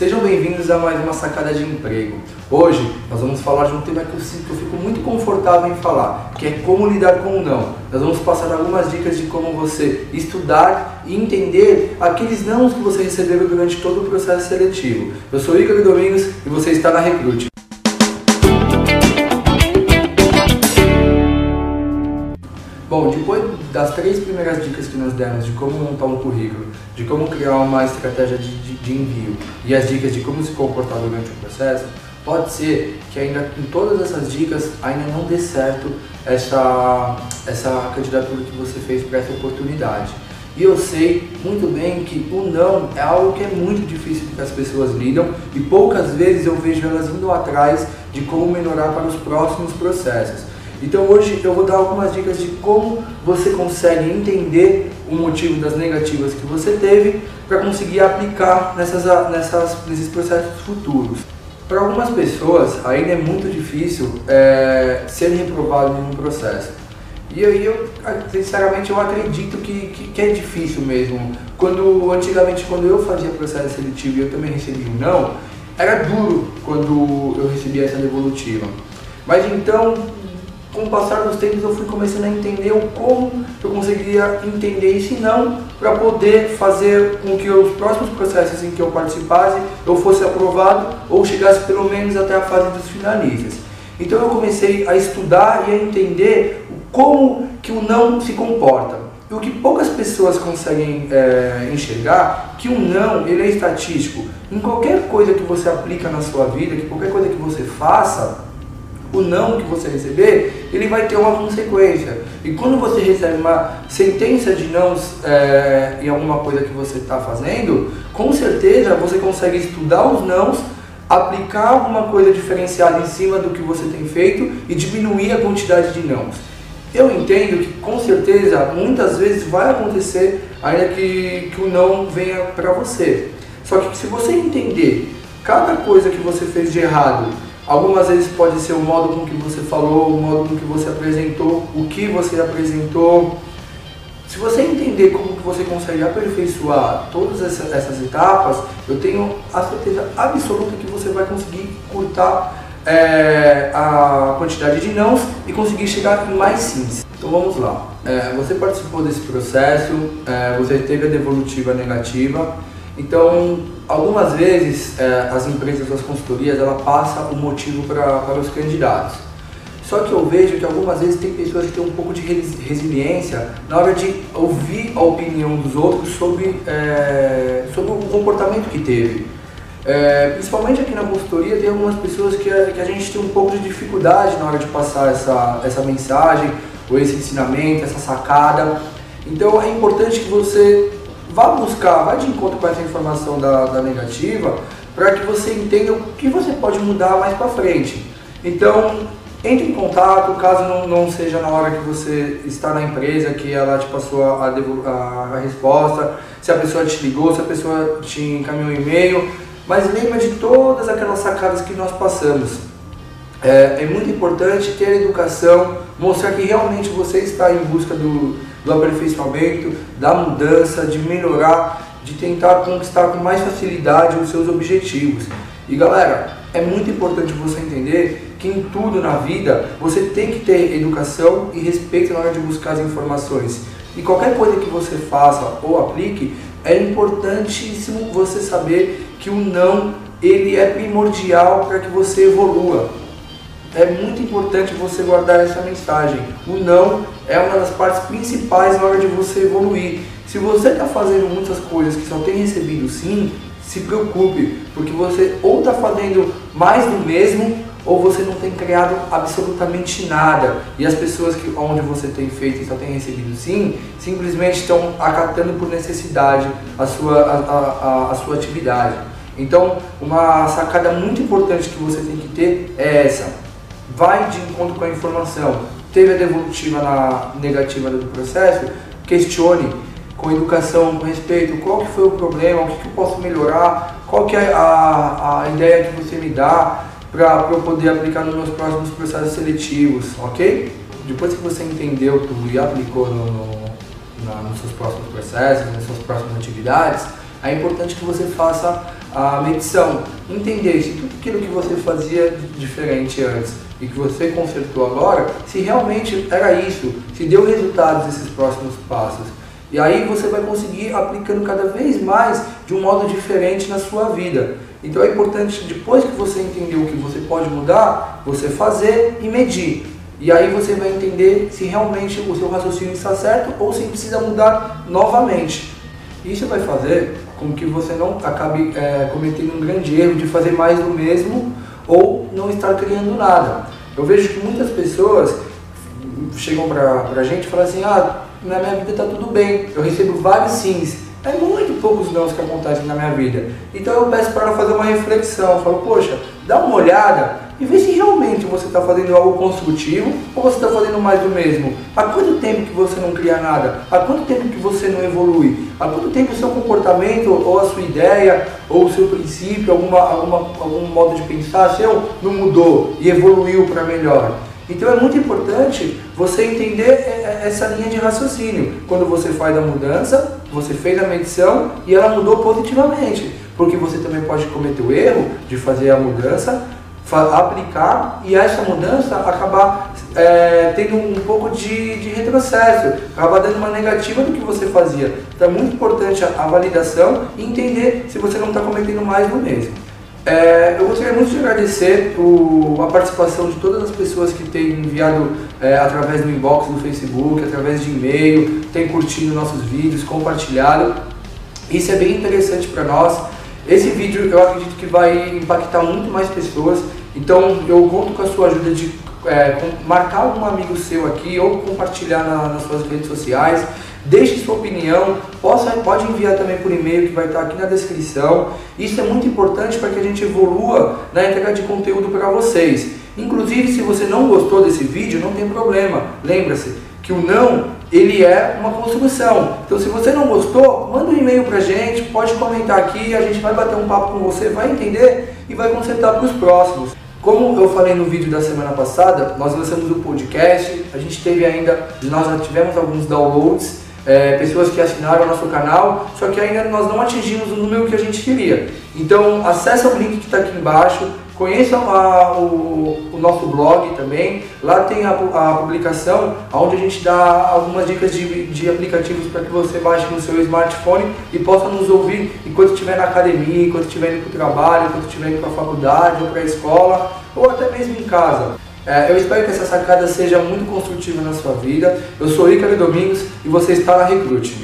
Sejam bem-vindos a mais uma sacada de emprego. Hoje nós vamos falar de um tema que eu sinto que eu fico muito confortável em falar, que é como lidar com o não. Nós vamos passar algumas dicas de como você estudar e entender aqueles não que você recebeu durante todo o processo seletivo. Eu sou Igor Domingos e você está na Recrute. Bom, depois das três primeiras dicas que nós demos de como montar um currículo, de como criar uma estratégia de, de, de, envio e as dicas de como se comportar durante o processo, pode ser que ainda em todas essas dicas ainda não dê certo essa, essa candidatura que você fez para essa oportunidade. E eu sei muito bem que o não é algo que é muito difícil que as pessoas lidam e poucas vezes eu vejo elas indo atrás de como melhorar para os próximos processos. Então hoje eu vou dar algumas dicas de como você consegue entender o motivo das negativas que você teve para conseguir aplicar nessas, nessas, nesses processos futuros. Para algumas pessoas ainda é muito difícil é, ser reprovado em um processo. E aí eu, sinceramente, eu acredito que, que, que, é difícil mesmo. Quando, antigamente, quando eu fazia processo seletivo e eu também recebi um não, era duro quando eu recebia essa devolutiva. Mas então, com o passar dos tempos eu fui começando a entender o como eu conseguiria entender isso e não para poder fazer com que os próximos processos em que eu participasse eu fosse aprovado ou chegasse pelo menos até a fase dos finalistas. Então eu comecei a estudar e a entender como que o não se comporta. E o que poucas pessoas conseguem é, enxergar, que o não ele é estatístico. Em qualquer coisa que você aplica na sua vida, que qualquer coisa que você faça, o não que você receber, ele vai ter uma consequência. E quando você recebe uma sentença de não é, em alguma coisa que você está fazendo, com certeza você consegue estudar os nãos, aplicar alguma coisa diferenciada em cima do que você tem feito e diminuir a quantidade de nãos. Eu entendo que com certeza muitas vezes vai acontecer ainda que, que o não venha para você. Só que se você entender cada coisa que você fez de errado Algumas vezes pode ser o modo com que você falou, o modo com que você apresentou, o que você apresentou. Se você entender como que você consegue aperfeiçoar todas essas, essas etapas, eu tenho a certeza absoluta que você vai conseguir cortar é, a quantidade de nãos e conseguir chegar em mais sims. Então vamos lá. É, você participou desse processo, é, você teve a devolutiva negativa, então, algumas vezes é, as empresas, as consultorias, ela passa o motivo pra, para os candidatos. Só que eu vejo que algumas vezes tem pessoas que têm um pouco de resiliência na hora de ouvir a opinião dos outros sobre, é, sobre o comportamento que teve. É, principalmente aqui na consultoria tem algumas pessoas que a, que a gente tem um pouco de dificuldade na hora de passar essa, essa mensagem, ou esse ensinamento, essa sacada. Então é importante que você vá buscar, vá de encontro com essa informação da, da negativa para que você entenda o que você pode mudar mais para frente. Então, entre em contato, caso não, não, seja na hora que você está na empresa, que ela te passou a, a, a resposta, se a pessoa te ligou, se a pessoa te encaminhou um e-mail, mas lembra de todas aquelas sacadas que nós passamos. É, é muito importante ter educação, mostrar que realmente você está em busca do, do aperfeiçoamento, da mudança, de melhorar, de tentar conquistar com mais facilidade os seus objetivos. E galera, é muito importante você entender que em tudo na vida você tem que ter educação e respeito na hora de buscar as informações. E qualquer coisa que você faça ou aplique, é importantíssimo você saber que o não ele é primordial para que você evolua é muito importante você guardar essa mensagem. O não é uma das partes principais na hora de você evoluir. Se você está fazendo muitas coisas que só tem recebido sim, se preocupe, porque você ou está fazendo mais do mesmo ou você não tem criado absolutamente nada. E as pessoas que onde você tem feito e só tem recebido sim, simplesmente estão acatando por necessidade a sua, a, a, a sua atividade. Então, uma sacada muito importante que você tem que ter é essa vai de encontro com a informação. Teve a devolutiva na negativa do processo, questione com educação, com respeito, qual que foi o problema, o que, que eu posso melhorar, qual que é a, a ideia que você me dá para eu poder aplicar nos meus próximos processos seletivos, ok? Depois que você entendeu tudo e aplicou no, no, na, nos seus próximos processos, nas suas próximas atividades, é importante que você faça a medição, entender se tudo aquilo que você fazia diferente antes e que você consertou agora, se realmente era isso, se deu resultados esses próximos passos. E aí você vai conseguir aplicando cada vez mais de um modo diferente na sua vida. Então é importante, depois que você entendeu o que você pode mudar, você fazer e medir. E aí você vai entender se realmente o seu raciocínio está certo ou se precisa mudar novamente. Isso vai fazer com que você não acabe é, cometendo um grande erro de fazer mais do mesmo ou não estar criando nada. Eu vejo que muitas pessoas chegam pra, pra gente e falam assim, ah, na minha vida está tudo bem, eu recebo vários sims. É muito poucos nãos que acontecem na minha vida. Então eu peço para ela fazer uma reflexão, eu falo, poxa, dá uma olhada e vê se realmente você está fazendo algo construtivo ou você está fazendo mais do mesmo. Há quanto tempo que você não cria nada? Há quanto tempo que você não evolui? Há quanto tempo o seu comportamento ou a sua ideia ou o seu princípio, alguma, alguma, algum modo de pensar seu não mudou e evoluiu para melhor? Então é muito importante você entender essa linha de raciocínio. Quando você faz a mudança, você fez a medição e ela mudou positivamente. Porque você também pode cometer o erro de fazer a mudança aplicar e essa mudança acabar é, tendo um pouco de, de retrocesso, acabar dando uma negativa do que você fazia. Então é muito importante a, a validação e entender se você não está cometendo mais do mesmo. É, eu gostaria muito de agradecer o, a participação de todas as pessoas que têm enviado é, através do inbox do Facebook, através de e-mail, têm curtido nossos vídeos, compartilhado. Isso é bem interessante para nós. Esse vídeo eu acredito que vai impactar muito mais pessoas então eu conto com a sua ajuda de é, marcar algum amigo seu aqui ou compartilhar na, nas suas redes sociais. Deixe sua opinião, possa, pode enviar também por e-mail que vai estar aqui na descrição. Isso é muito importante para que a gente evolua na entrega de conteúdo para vocês. Inclusive, se você não gostou desse vídeo, não tem problema. Lembra-se que o não, ele é uma construção. Então, se você não gostou, manda um e-mail para a gente, pode comentar aqui, a gente vai bater um papo com você, vai entender e vai consertar para os próximos. Como eu falei no vídeo da semana passada, nós lançamos o podcast, a gente teve ainda, nós já tivemos alguns downloads, é, pessoas que assinaram o nosso canal, só que ainda nós não atingimos o número que a gente queria. Então acessa o link que está aqui embaixo, Conheçam a, o, o, nosso blog também, lá tem a, a, publicação onde a gente dá algumas dicas de, de aplicativos para que você baixe no seu smartphone e possa nos ouvir enquanto estiver na academia, enquanto estiver indo para o trabalho, enquanto estiver indo para a faculdade ou para a escola ou até mesmo em casa. É, eu espero que essa sacada seja muito construtiva na sua vida. Eu sou Ricardo Domingos e você está na Recrute.